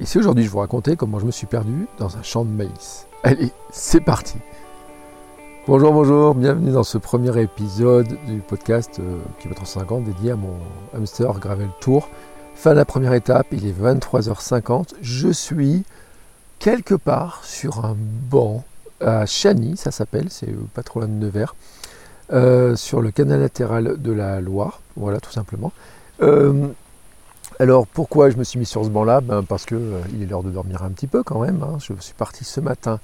Ici aujourd'hui, je vous raconter comment je me suis perdu dans un champ de maïs. Allez, c'est parti. Bonjour, bonjour, bienvenue dans ce premier épisode du podcast euh, Kilomètre 50 dédié à mon hamster Gravel Tour. Fin de la première étape, il est 23h50. Je suis quelque part sur un banc à Chany, ça s'appelle, c'est pas trop de Nevers, euh, sur le canal latéral de la Loire, voilà tout simplement. Euh, alors pourquoi je me suis mis sur ce banc-là ben, Parce qu'il euh, est l'heure de dormir un petit peu quand même. hein. Je suis parti ce matin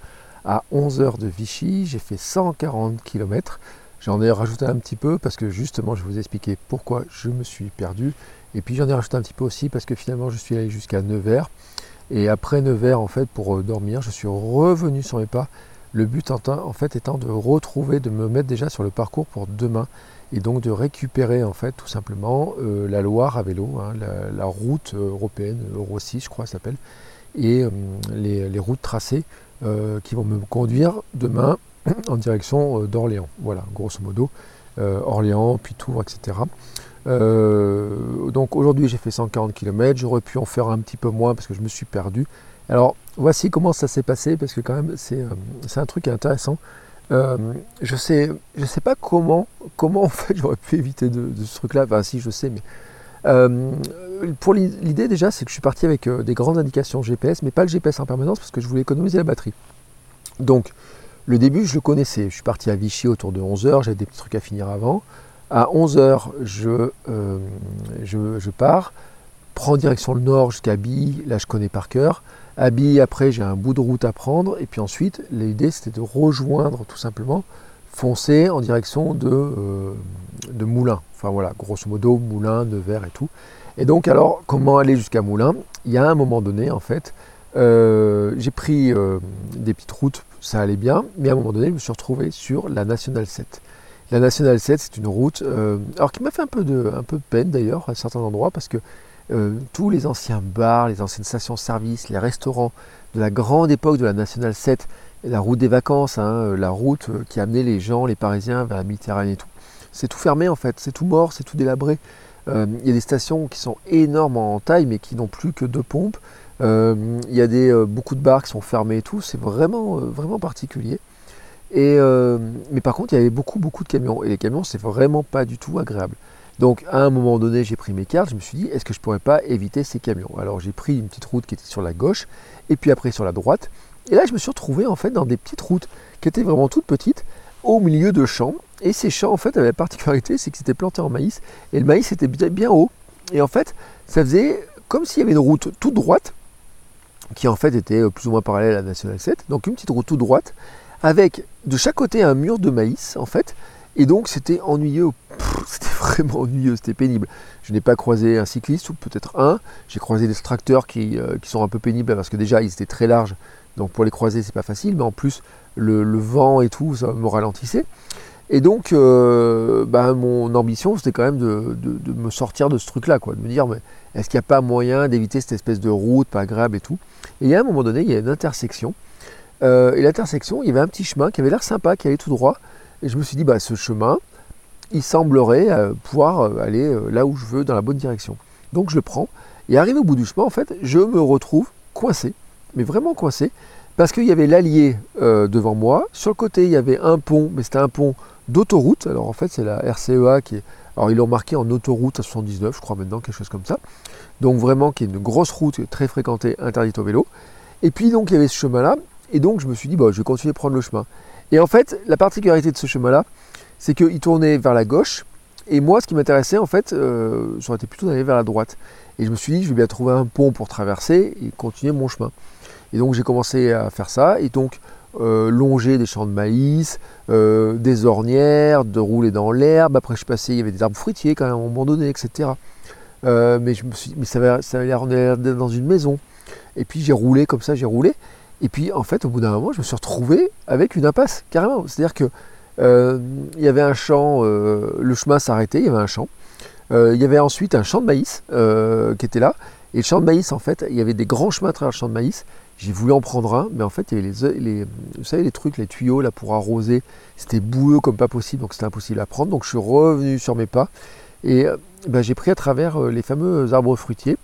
à 11h de Vichy, j'ai fait 140 km. J'en ai rajouté un petit peu parce que justement je vais vous expliquer pourquoi je me suis perdu. Et puis j'en ai rajouté un petit peu aussi parce que finalement je suis allé jusqu'à Nevers. Et après Nevers en fait pour euh, dormir, je suis revenu sur mes pas. Le but en, en fait étant de retrouver, de me mettre déjà sur le parcours pour demain et donc de récupérer en fait tout simplement euh, la Loire à vélo, hein, la, route européenne, Euro 6 je crois s'appelle, et euh, les, routes tracées euh, qui vont me conduire demain en direction euh, d'Orléans. Voilà, grosso modo, euh, Orléans, puis Tours, etc. Euh, donc aujourd'hui j'ai fait 140 km, j'aurais pu en faire un petit peu moins parce que je me suis perdu. Alors voici comment ça s'est passé parce que quand même euh, c'est un truc intéressant. Euh, je sais, je sais pas comment, comment en fait j'aurais pu éviter de, ce truc-là. Enfin, si je sais, mais euh, pour l'i- l'idée déjà, c'est que je suis parti avec euh, des grandes indications GPS, mais pas le GPS en permanence parce que je voulais économiser la batterie. Donc, le début, je le connaissais. Je suis parti à Vichy autour de 11h, j'avais des petits trucs à finir avant. À 11h, je, je, je pars, prends direction le nord jusqu'à Billy, là je connais par cœur. Après, j'ai un bout de route à prendre, et puis ensuite, l'idée c'était de rejoindre tout simplement, foncer en direction de, euh, de Moulins. Enfin voilà, grosso modo, Moulins, Nevers et tout. Et donc, alors, comment aller jusqu'à Moulins? Il y a un moment donné, en fait, euh, j'ai pris euh, des petites routes, ça allait bien, mais à un moment donné, je me suis retrouvé sur la Nationale 7. La Nationale 7, c'est une route, euh, alors qui m'a fait un peu de, un peu peine d'ailleurs à certains endroits, parce que euh, tous les anciens bars, les anciennes stations-service, les restaurants de la grande époque de la Nationale 7, la route des vacances, hein, euh, la route euh, qui amenait les gens, les Parisiens vers la Méditerranée et tout, c'est tout fermé en fait, c'est tout mort, c'est tout délabré. Il y a des stations qui sont énormes en taille, mais qui n'ont plus que deux pompes. Il y a des, beaucoup de bars qui sont fermés et tout, c'est vraiment, vraiment particulier. Mais par contre, il y avait beaucoup, beaucoup de camions. Et les camions, c'est vraiment pas du tout agréable. Donc, à un moment donné, j'ai pris mes cartes. Je me suis dit, est-ce que je pourrais pas éviter ces camions? Alors, j'ai pris une petite route qui était sur la gauche, et puis après sur la droite. Et là, je me suis retrouvé en fait dans des petites routes qui étaient vraiment toutes petites, au milieu de champs. Et ces champs, en fait, avaient la particularité, c'est que c'était planté en maïs. Et le maïs était bien, haut. Et en fait, ça faisait comme s'il y avait une route toute droite, qui en fait était euh, plus ou moins parallèle à la Nationale 7. Donc, une petite route toute droite avec de chaque côté un mur de maïs en fait. Et donc c'était ennuyeux, c'était vraiment ennuyeux, c'était pénible. Je n'ai pas croisé un cycliste ou peut-être un. J'ai croisé des tracteurs qui, euh, qui sont un peu pénibles parce que déjà ils étaient très larges, donc pour les croiser c'est pas facile. Mais en plus le, vent et tout, ça me ralentissait. Et donc euh, bah, mon ambition c'était quand même de, de- me sortir de ce truc-là, quoi, de me dire est-ce qu'il n'y a pas moyen d'éviter cette espèce de route pas agréable et tout? Et il y a un moment donné, il y a une intersection. Euh, et l'intersection, il y avait un petit chemin qui avait l'air sympa, qui allait tout droit. Et je me suis dit, bah, ce chemin, il semblerait euh, pouvoir euh, aller euh, là où je veux, dans la bonne direction. Donc je le prends. Et arrivé au bout du chemin, en fait, je me retrouve coincé, mais vraiment coincé, parce qu'il y avait l'allier devant moi. Sur le côté, il y avait un pont, mais c'était un pont d'autoroute. Alors en fait, c'est la RCEA qui est. Alors ils l'ont marqué en autoroute à 79, je crois maintenant, quelque chose comme ça. Donc vraiment, qui est une grosse route très fréquentée, interdite au vélo. Et puis donc il y avait ce chemin-là, et donc je me suis dit, je vais continuer de prendre le chemin. Et en fait, la particularité de ce chemin-là, c'est qu'il tournait vers la gauche, et moi, ce qui m'intéressait, en fait, euh, ça aurait été plutôt d'aller vers la droite. Et je me suis dit, je vais bien trouver un pont pour traverser et continuer mon chemin. Et donc j'ai commencé à faire ça, et donc euh, longer des champs de maïs, euh, des ornières, de rouler dans l'herbe. Après je passé, il y avait des arbres fruitiers quand même à un moment donné, etc. mais je me suis ça avait, ça avait l'air dans une maison. Et puis j'ai roulé comme ça, j'ai roulé. Et puis en fait, au bout d'un moment, je me suis retrouvé avec une impasse, carrément. C'est-à-dire que il y avait un champ, le chemin s'arrêtait, il y avait un champ. il y avait ensuite un champ de maïs qui était là. Et le champ de maïs, en fait, il y avait des grands chemins à travers le champ de maïs. J'ai voulu en prendre un, mais en fait, il y avait les, vous savez, les trucs, les tuyaux là pour arroser. C'était boueux comme pas possible, donc c'était impossible à prendre. Donc je suis revenu sur mes pas et euh, ben, j'ai pris à travers euh, les fameux arbres fruitiers.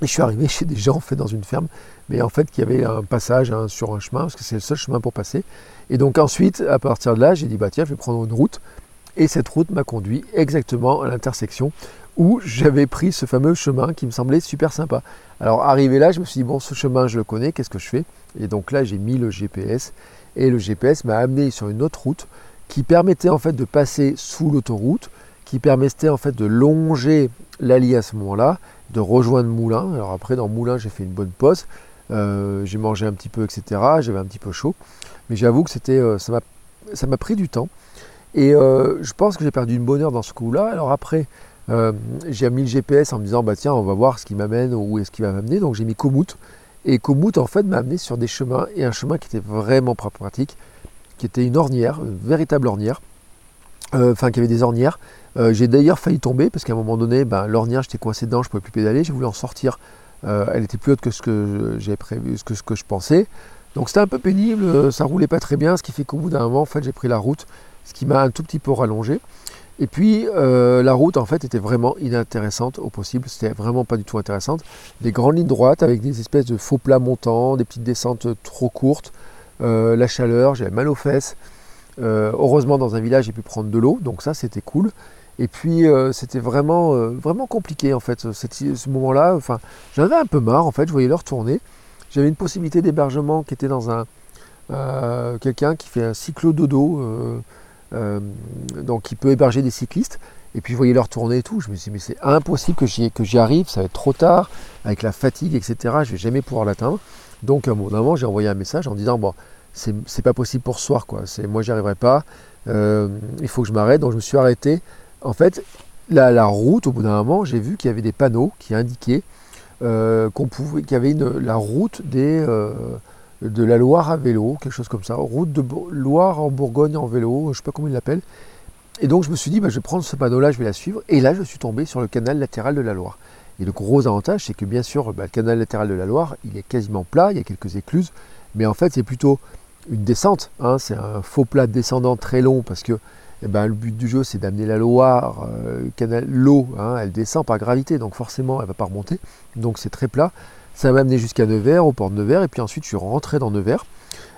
Et je suis arrivé chez des gens, en fait, dans une ferme, mais en fait, qui avait un passage sur un chemin, parce que c'est le seul chemin pour passer. Et donc ensuite, à partir de là, j'ai dit, bah tiens, je vais prendre une route. Et cette route m'a conduit exactement à l'intersection où j'avais pris ce fameux chemin qui me semblait super sympa. Alors arrivé là, je me suis dit, bon, ce chemin, je le connais, qu'est-ce que je fais? Et donc là, j'ai mis le GPS, et le GPS m'a amené sur une autre route qui permettait en fait de passer sous l'autoroute, qui permettait en fait de longer l'Ali à ce moment-là, de rejoindre Moulin. Alors après, dans Moulin, j'ai fait une bonne pause, euh, j'ai mangé un petit peu, etc. J'avais un petit peu chaud, mais j'avoue que c'était, euh, ça m'a pris du temps. Et euh, je pense que j'ai perdu une bonne heure dans ce coup-là. Alors après, j'ai mis le GPS en me disant bah tiens on va voir ce qui m'amène où est-ce qu'il va m'amener donc j'ai mis Komoot et Komoot en fait m'a amené sur des chemins et un chemin qui était vraiment pratique qui était une ornière une véritable ornière enfin qui avait des ornières j'ai d'ailleurs failli tomber parce qu'à un moment donné ben, l'ornière j'étais coincé dedans je pouvais plus pédaler j'ai voulu en sortir elle était plus haute que ce que prévu que, ce que je pensais donc c'était un peu pénible ça roulait pas très bien ce qui fait qu'au bout d'un moment j'ai pris la route ce qui m'a un tout petit peu rallongé et puis euh, la route en fait était vraiment inintéressante au possible, c'était vraiment pas du tout intéressante. Des grandes lignes droites avec des espèces de faux plats montants, des petites descentes trop courtes, euh, la chaleur, j'avais mal aux fesses. Euh, heureusement dans un village j'ai pu prendre de l'eau, donc ça c'était cool. Et puis c'était vraiment, vraiment compliqué en fait ce moment-là. Enfin, j'en avais un peu marre en fait, je voyais l'heure tourner. J'avais une possibilité d'hébergement qui était dans un quelqu'un qui fait un cyclo dodo euh, donc il peut héberger des cyclistes. Et puis je voyais leur tourner et tout. Je me suis dit, mais c'est impossible que j'y, arrive, ça va être trop tard, avec la fatigue, etc. Je vais jamais pouvoir l'atteindre. Donc à un moment, j'ai envoyé un message en disant, bon, c'est, pas possible pour ce soir, quoi. C'est, moi, arriverai pas. Euh, il faut que je m'arrête. Donc je me suis arrêté. En fait, la, route, au bout d'un moment, j'ai vu qu'il y avait des panneaux qui indiquaient euh, qu'on pouvait, qu'il y avait la route des, de la Loire à vélo, quelque chose comme ça, route de Loire en Bourgogne en vélo, je ne sais pas comment il l'appelle. Et donc je me suis dit, bah, je vais prendre ce panneau-là, je vais la suivre. Et là, je suis tombé sur le canal latéral de la Loire. Et le gros avantage, c'est que bien sûr, bah, le canal latéral de la Loire, il est quasiment plat, il y a quelques écluses, mais en fait, c'est plutôt une descente. Hein. c'est un faux plat descendant très long parce que eh ben, le but du jeu, c'est d'amener la Loire, euh, l'eau, hein, elle descend par gravité, donc forcément, elle ne va pas remonter. Donc c'est très plat. Ça m'a amené jusqu'à Nevers, au port de Nevers, et puis ensuite je suis rentré dans Nevers.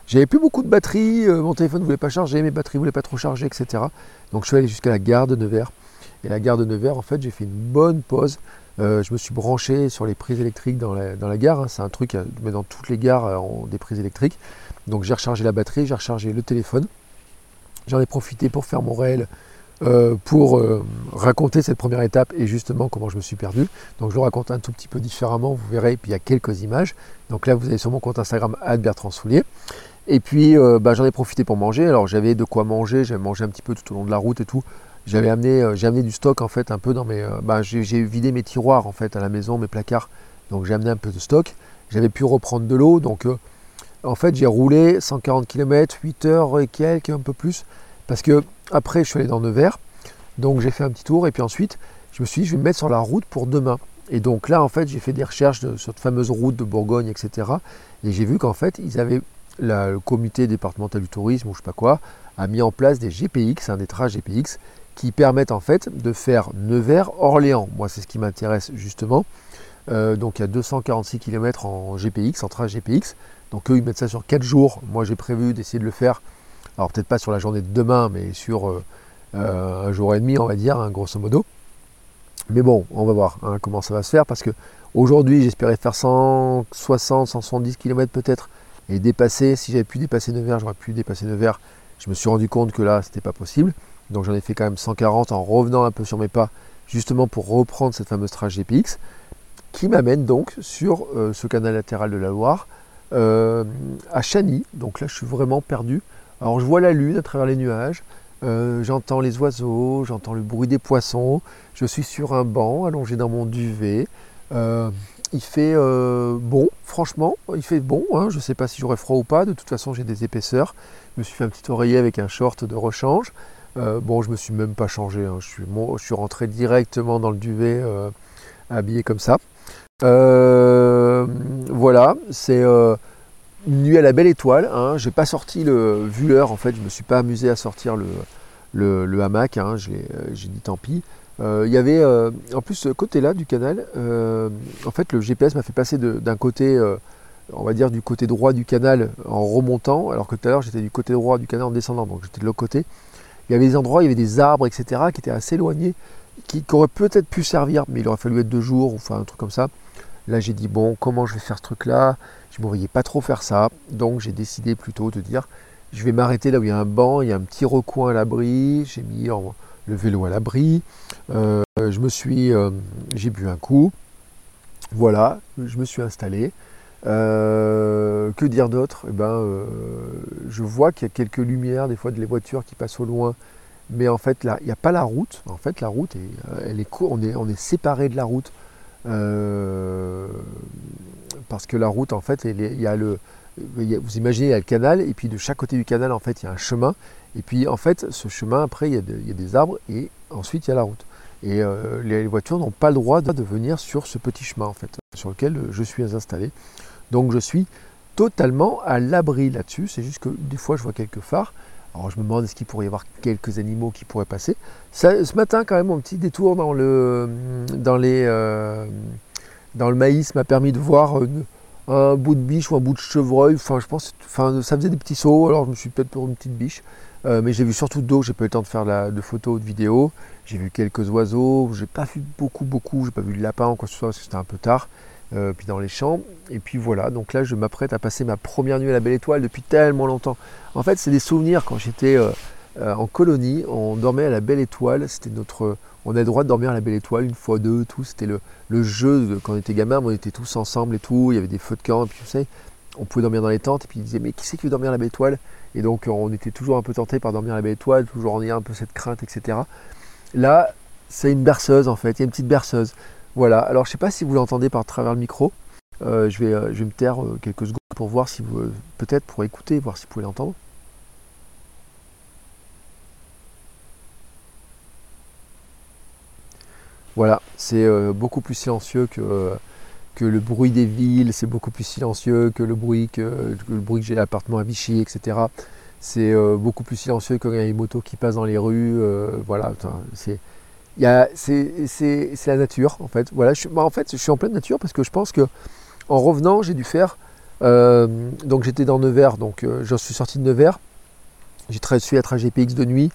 J'avais plus beaucoup de batterie, euh, mon téléphone ne voulait pas charger, mes batteries ne voulaient pas trop charger, etc. Donc je suis allé jusqu'à la gare de Nevers. Et la gare de Nevers, en fait, j'ai fait une bonne pause. Euh, je me suis branché sur les prises électriques dans la, gare. Hein. C'est un truc, euh, mais dans toutes les gares ont des prises électriques. Donc j'ai rechargé la batterie, j'ai rechargé le téléphone. J'en ai profité pour faire mon réel euh, pour euh, raconter cette première étape et justement comment je me suis perdu. Donc je le raconte un tout petit peu différemment, vous verrez, puis il y a quelques images. Donc là, vous avez sur mon compte Instagram Bertrand Soulier. Et puis euh, bah, j'en ai profité pour manger. Alors j'avais de quoi manger, j'avais mangé un petit peu tout au long de la route et tout. J'avais amené, j'ai amené du stock en fait un peu dans mes. Bah, j'ai vidé mes tiroirs en fait à la maison, mes placards. Donc j'ai amené un peu de stock. J'avais pu reprendre de l'eau. Donc en fait j'ai roulé 140 km, 8 heures et quelques, un peu plus. Parce que après, je suis allé dans Nevers, donc j'ai fait un petit tour, et puis ensuite, je me suis dit, je vais me mettre sur la route pour demain. Et donc là, en fait, j'ai fait des recherches sur cette fameuse route de Bourgogne, etc. Et j'ai vu qu'en fait, ils avaient, le comité départemental du tourisme, ou je sais pas quoi, a mis en place des GPX, des traces GPX, qui permettent en fait de faire Nevers-Orléans. Moi, c'est ce qui m'intéresse justement. Euh, donc il y a 246 km en GPX, en trace GPX. Donc eux, ils mettent ça sur 4 jours. Moi, j'ai prévu d'essayer de le faire alors peut-être pas sur la journée de demain, mais sur euh, euh, un jour et demi, on va dire, hein, grosso modo. Mais bon, on va voir hein, comment ça va se faire parce que aujourd'hui j'espérais faire 160, 170 km peut-être et dépasser. Si j'avais pu dépasser Nevers, j'aurais pu dépasser Nevers. Je me suis rendu compte que là, c'était pas possible. Donc j'en ai fait quand même 140 en revenant un peu sur mes pas, justement pour reprendre cette fameuse trace GPX, qui m'amène donc sur euh, ce canal latéral de la Loire, à Chany. Donc là, je suis vraiment perdu. Alors je vois la lune à travers les nuages. j'entends les oiseaux, j'entends le bruit des poissons. Je suis sur un banc allongé dans mon duvet. il fait bon, franchement, il fait bon. Hein. Je ne sais pas si j'aurai froid ou pas. De toute façon, j'ai des épaisseurs. Je me suis fait un petit oreiller avec un short de rechange. bon, je me suis même pas changé. Hein. Je, suis, rentré directement dans le duvet, habillé comme ça. Voilà, c'est une nuit à la belle étoile. Hein. J'ai pas sorti le vu en fait. Je me suis pas amusé à sortir le, hamac. Hein. Euh, j'ai dit tant pis. Euh, il y avait euh, en plus ce côté-là du canal. en fait, le GPS m'a fait passer d'un côté, on va dire du côté droit du canal en remontant, alors que tout à l'heure j'étais du côté droit du canal en descendant. Donc j'étais de l'autre côté. Il y avait des endroits, il y avait des arbres, etc., qui étaient assez éloignés, qui, qui auraient peut-être pu servir, mais il aurait fallu être deux jours ou enfin un truc comme ça. Là, j'ai dit bon, comment je vais faire ce truc-là? Je ne me pas trop faire ça, donc j'ai décidé plutôt de dire je vais m'arrêter là où il y a un banc, il y a un petit recoin à l'abri, j'ai mis le vélo à l'abri, euh, je me suis, euh, j'ai bu un coup, voilà, je me suis installé. Euh, que dire d'autre? Eh ben, Je vois qu'il y a quelques lumières, des fois des voitures qui passent au loin, mais en fait là, il n'y a pas la route. En fait, la route, est, elle est on est, on est séparé de la route parce que la route, en fait, il y a le, vous imaginez, il y a le canal, et puis de chaque côté du canal, en fait, il y a un chemin. Et puis, en fait, ce chemin, après, il y a, des arbres, et ensuite, il y a la route. Et euh, les voitures n'ont pas le droit de venir sur ce petit chemin, en fait, sur lequel je suis installé. Donc, je suis totalement à l'abri là-dessus. C'est juste que des fois, je vois quelques phares. Alors, je me demande est-ce qu'il pourrait y avoir quelques animaux qui pourraient passer. ce matin, quand même, mon petit détour dans, le, dans. Euh, dans le maïs m'a permis de voir un bout de biche ou un bout de chevreuil. Enfin, je pense, enfin, ça faisait des petits sauts, alors je me suis peut-être pour une petite biche. Euh, mais j'ai vu surtout d'eau, j'ai pas eu le temps de faire de photos ou de vidéos. J'ai vu quelques oiseaux, j'ai pas vu beaucoup, beaucoup, j'ai pas vu le lapin ou quoi que ce soit parce que c'était un peu tard. Euh, puis dans les champs. Et puis voilà, donc là je m'apprête à passer ma première nuit à la Belle Étoile depuis tellement longtemps. En fait, c'est des souvenirs quand j'étais euh, en colonie, on dormait à la Belle Étoile, c'était notre, on a le droit de dormir à la belle étoile une fois deux, tout. C'était le, jeu quand on était gamin, on était tous ensemble et tout. Il y avait des feux de camp, puis tu sais, on pouvait dormir dans les tentes. Et puis ils disaient, mais qui c'est qui veut dormir à la belle étoile? Et donc on était toujours un peu tenté par dormir à la belle étoile, toujours en ayant un peu cette crainte, etc. Là, c'est une berceuse en fait, il y a une petite berceuse. Voilà, alors je ne sais pas si vous l'entendez par travers le micro. Euh, je, vais, euh, je vais me taire euh, quelques secondes pour voir si vous, peut-être pour écouter, voir si vous pouvez l'entendre. Voilà, c'est beaucoup plus silencieux que, que, le bruit des villes, c'est beaucoup plus silencieux que le bruit que, le bruit que j'ai à l'appartement à Vichy, etc. C'est beaucoup plus silencieux quand il y a les motos qui passent dans les rues. Voilà, c'est la nature en fait. Voilà, je, en fait, je suis en pleine nature parce que je pense que en revenant, j'ai dû faire. donc j'étais dans Nevers, donc je suis sorti de Nevers. J'ai suivi un trajet PX de nuit.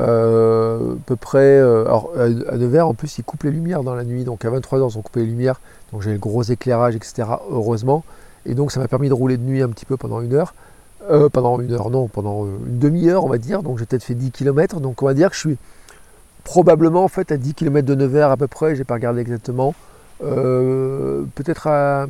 Euh, à peu près. Euh, alors, à Nevers, en plus, ils coupent les lumières dans la nuit. Donc, à 23h, ils ont coupé les lumières. Donc, j'ai le gros éclairage, etc. Heureusement. Et donc, ça m'a permis de rouler de nuit un petit peu pendant une heure. Euh, pendant une heure, non, pendant une demi-heure, on va dire. Donc, j'ai peut-être fait 10 km. Donc, on va dire que je suis probablement en fait à 10 km de Nevers à peu près. J'ai pas regardé exactement. peut-être à.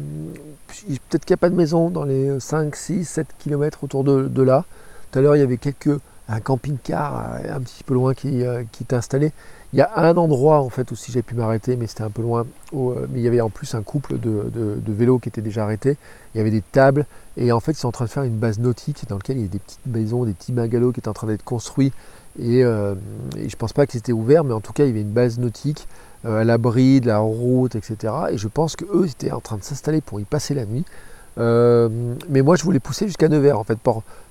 Peut-être qu'il n'y a pas de maison dans les 5, 6, 7 km autour de, là. Tout à l'heure, il y avait quelques un camping-car euh, un petit peu loin qui, euh, qui est installé. Il y a un endroit en fait où si j'ai pu m'arrêter, mais c'était un peu loin. Euh, mais il y avait en plus un couple de, de, vélos qui étaient déjà arrêtés. Il y avait des tables et en fait ils sont en train de faire une base nautique dans laquelle il y a des petites maisons, des petits bungalows qui étaient en train d'être construits. Et, et je pense pas que c'était ouvert, mais en tout cas il y avait une base nautique à l'abri de la route, etc. Et je pense qu'eux étaient en train de s'installer pour y passer la nuit. mais moi je voulais pousser jusqu'à Nevers en fait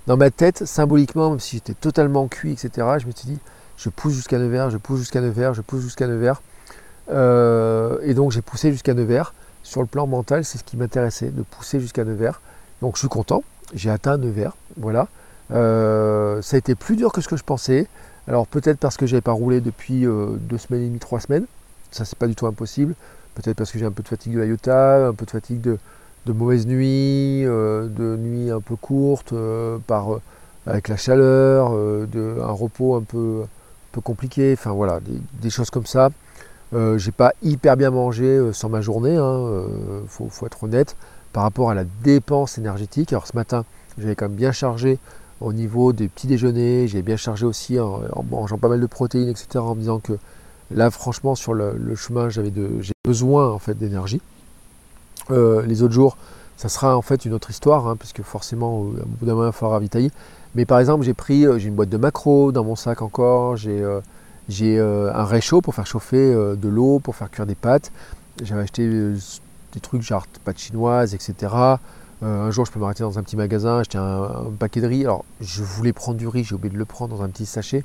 dans ma tête, symboliquement, même si j'étais totalement cuit, etc., je me suis dit, je pousse jusqu'à Nevers, je pousse jusqu'à Nevers, je pousse jusqu'à Nevers. Euh, et donc j'ai poussé jusqu'à Nevers. Sur le plan mental, c'est ce qui m'intéressait, de pousser jusqu'à Nevers. Donc je suis content, j'ai atteint Nevers, voilà. Euh, ça a été plus dur que ce que je pensais. Alors peut-être parce que je n'avais pas roulé depuis euh, deux semaines et demie, trois semaines. Ça c'est pas du tout impossible. Peut-être parce que j'ai un peu de fatigue de IOTA, un peu de fatigue de, de mauvaises nuits, euh, de nuits un peu courtes, euh, par, avec la chaleur, un repos un peu, peu compliqué, enfin voilà, des, choses comme ça. j'ai pas hyper bien mangé sans ma journée, hein, faut, être honnête, par rapport à la dépense énergétique. Alors ce matin, j'avais quand même bien chargé au niveau des petits déjeuners, j'ai bien chargé aussi en, mangeant pas mal de protéines, etc. En me disant que là, franchement, sur le, chemin, j'avais j'ai besoin en fait d'énergie. Euh, les autres jours, ça sera en fait une autre histoire, hein, puisque forcément, au bout d'un moment, il faut ravitailler. Mais par exemple, j'ai pris, euh, j'ai une boîte de macros dans mon sac encore, j'ai euh, un réchaud pour faire chauffer de l'eau, pour faire cuire des pâtes. J'avais acheté des trucs genre pâtes chinoises, etc. Euh, un jour, je peux m'arrêter dans un petit magasin, acheter un, paquet de riz. Alors, je voulais prendre du riz, j'ai oublié de le prendre dans un petit sachet.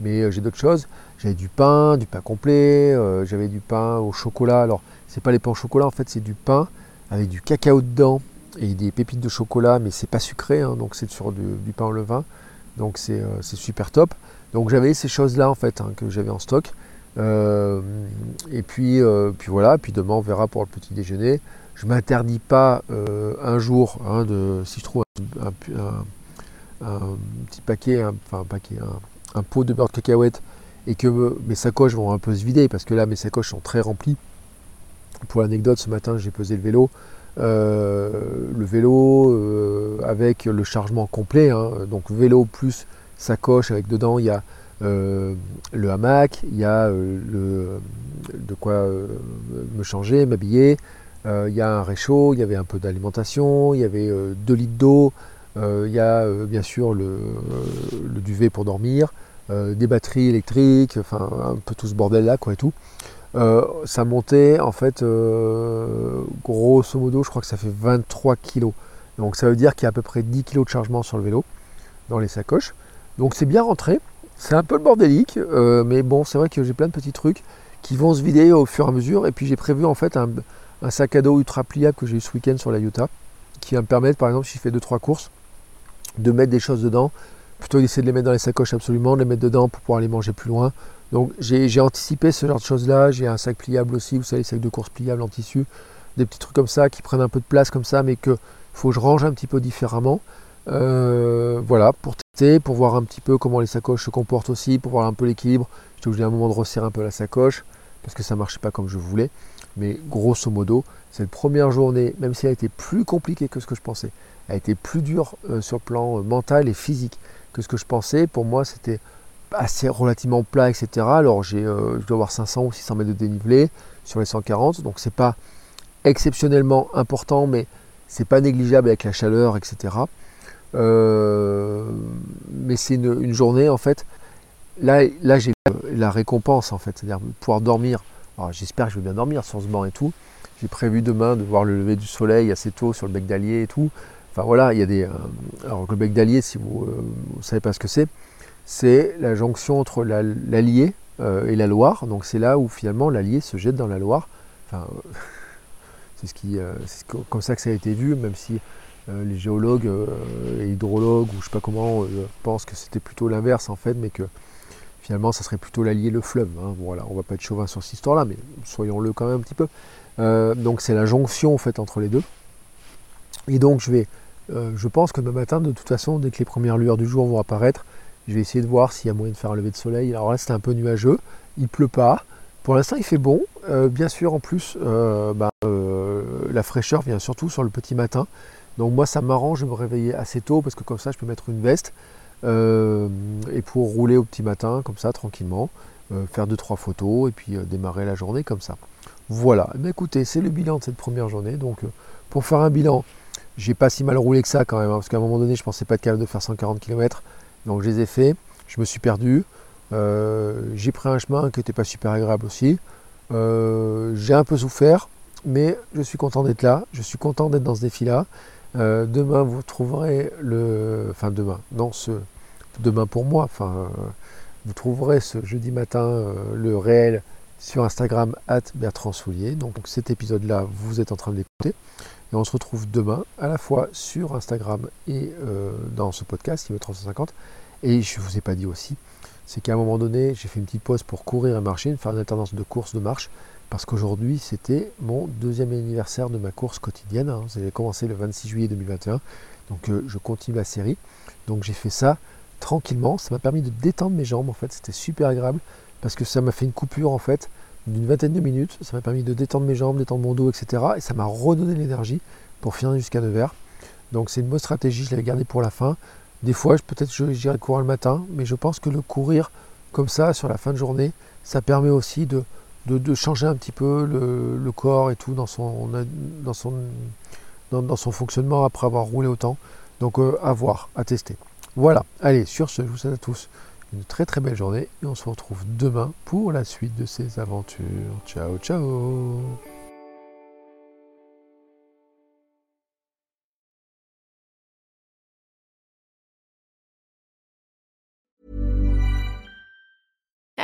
Mais euh, j'ai d'autres choses. J'avais du pain, du pain complet, euh, j'avais du pain au chocolat. Alors, c'est pas les pains au chocolat, en fait, c'est du pain avec du cacao dedans et des pépites de chocolat, mais c'est pas sucré, hein, donc c'est sur du, pain au levain. Donc, c'est super top. Donc, j'avais ces choses-là, en fait, hein, que j'avais en stock. Et puis, puis voilà, puis demain, on verra pour le petit déjeuner je m'interdis pas euh, un jour, hein, de, si je trouve un, petit paquet, enfin un paquet, un, pot de beurre de cacahuète et que mes sacoches vont un peu se vider parce que là mes sacoches sont très remplies. Pour l'anecdote, ce matin j'ai pesé le vélo. Euh, le vélo euh, avec le chargement complet, hein. donc vélo plus sacoche avec dedans il y a le hamac, il y a le, de quoi me changer, m'habiller, euh, il y a un réchaud, il y avait un peu d'alimentation, il y avait 2 euh, litres d'eau, euh, il y a bien sûr le, duvet pour dormir, des batteries électriques, enfin un peu tout ce bordel là quoi et tout. ça montait en fait grosso modo je crois que ça fait 23 kg. Donc ça veut dire qu'il y a à peu près 10 kg de chargement sur le vélo dans les sacoches. Donc c'est bien rentré. C'est un peu le bordélique, mais bon c'est vrai que j'ai plein de petits trucs qui vont se vider au fur et à mesure. Et puis j'ai prévu en fait un, un sac à dos ultra pliable que j'ai eu ce week-end sur la Utah, qui va me permettre, par exemple, si je fais 2-3 courses, de mettre des choses dedans, plutôt d'essayer de les mettre dans les sacoches absolument, de les mettre dedans pour pouvoir les manger plus loin. Donc j'ai anticipé ce genre de choses-là. J'ai un sac pliable aussi, vous savez, les sacs de course pliables en tissu, des petits trucs comme ça qui prennent un peu de place comme ça, mais que faut que je range un petit peu différemment. Euh, voilà, pour tester, pour voir un petit peu comment les sacoches se comportent aussi, pour voir un peu l'équilibre. J'étais obligé à un moment de resserrer un peu la sacoche parce que ça ne marchait pas comme je voulais. Mais grosso modo, cette première journée, même si elle a été plus compliquée que ce que je pensais, elle a été plus dure euh, sur le plan euh, mental et physique que ce que je pensais. Pour moi, c'était assez relativement plat, etc. Alors, j'ai, je dois avoir 500 ou 600 mètres de dénivelé sur les 140, donc c'est pas exceptionnellement important, mais c'est pas négligeable avec la chaleur, etc. mais c'est une, journée en fait. Là, là j'ai la récompense en fait, c'est-à-dire pouvoir dormir j'espère que je vais bien dormir sur ce banc et tout. J'ai prévu demain de voir le lever du soleil assez tôt sur le bec d'Allier et tout. Enfin voilà, il y a des. Euh, alors le bec d'Allier, si vous ne euh, savez pas ce que c'est, c'est la jonction entre l'Allier euh, et la Loire. Donc c'est là où finalement l'Allier se jette dans la Loire. Enfin, c'est ce qui, comme ça que ça a été vu, même si les géologues et hydrologues ou je sais pas comment pensent que c'était plutôt l'inverse en fait, mais que finalement, ça serait plutôt l'allier le fleuve. Hein. Voilà, on va pas être chauvin sur cette histoire-là, mais soyons-le quand même un petit peu. Euh, donc c'est la jonction en fait entre les deux. Et donc je vais, euh, je pense que demain matin, de toute façon, dès que les premières lueurs du jour vont apparaître, je vais essayer de voir s'il y a moyen de faire un lever de soleil. Alors là, c'est un peu nuageux, il pleut pas. Pour l'instant, il fait bon. Euh, bien sûr, en plus, bah, la fraîcheur vient surtout sur le petit matin. Donc moi, ça m'arrange de me réveiller assez tôt parce que comme ça, je peux mettre une veste. Euh, et pour rouler au petit matin, comme ça, tranquillement, euh, faire 2-3 photos et puis euh, démarrer la journée comme ça. Voilà, mais écoutez, c'est le bilan de cette première journée. Donc, pour faire un bilan, j'ai pas si mal roulé que ça quand même, hein, parce qu'à un moment donné, je pensais pas être capable de faire 140 km. Donc, je les ai fait, je me suis perdu. j'ai pris un chemin qui n'était pas super agréable aussi. j'ai un peu souffert, mais je suis content d'être là. Je suis content d'être dans ce défi-là. Demain, vous trouverez le. Enfin, demain, non, ce, demain pour moi. Enfin, euh, vous trouverez ce jeudi matin euh, le réel sur Instagram at Bertrand Soulier. Donc cet épisode-là, vous êtes en train de l'écouter. Et on se retrouve demain à la fois sur Instagram et euh, dans ce podcast, veut 350. Et je ne vous ai pas dit aussi, c'est qu'à un moment donné, j'ai fait une petite pause pour courir et marcher, faire une alternance de course de marche, parce qu'aujourd'hui, c'était mon deuxième anniversaire de ma course quotidienne. Hein. Avait commencé le 26 juillet 2021. Donc je continue la série. Donc j'ai fait ça tranquillement. Ça m'a permis de détendre mes jambes en fait. C'était super agréable parce que ça m'a fait une coupure en fait d'une vingtaine de minutes. Ça m'a permis de détendre mes jambes, détendre mon dos, etc. Et ça m'a redonné l'énergie pour finir jusqu'à 9h. Donc c'est une bonne stratégie, je l'avais gardée pour la fin. Des fois, peut-être j'irai courir le matin, mais je pense que le courir comme ça sur la fin de journée, ça permet aussi de, de, changer un petit peu le, corps et tout dans son, dans son, dans, son fonctionnement après avoir roulé autant. Donc euh, à voir, à tester. Voilà, allez, sur ce, je vous souhaite à tous une très très belle journée et on se retrouve demain pour la suite de ces aventures. Ciao, ciao